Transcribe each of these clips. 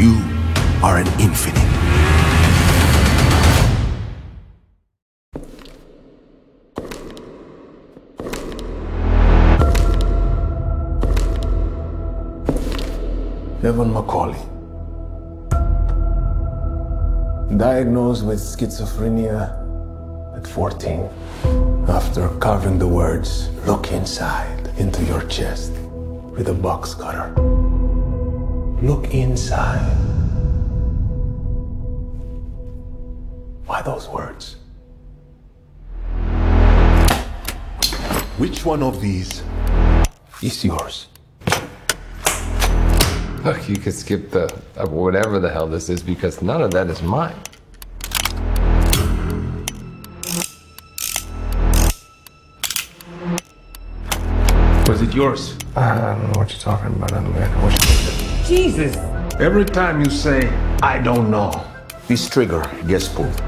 You are an infinite. Evan McCauley. Diagnosed with schizophrenia at 14. After carving the words, look inside into your chest with a box cutter. Look inside. Why those words? Which one of these is yours? Look, you could skip the uh, whatever the hell this is because none of that is mine. Was it yours? I don't know what you're talking about. I don't know what you're Jesus! Every time you say, I don't know, this trigger gets pulled.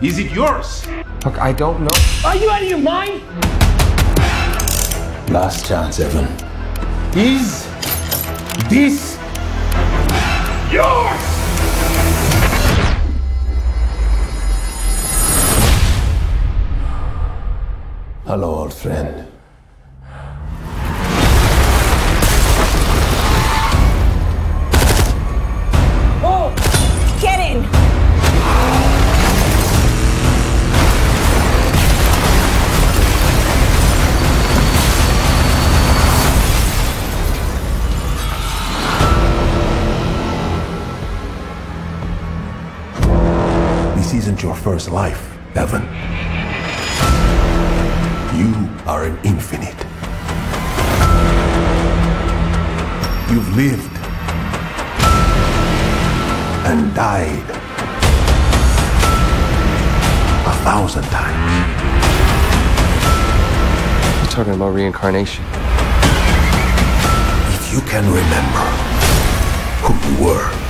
Is it yours? Look, I don't know. Are you out of your mind? Last chance, Evan. Is this yours? Hello, old friend. This isn't your first life, Evan. You are an infinite. You've lived and died a thousand times. You're talking about reincarnation. If you can remember who you were,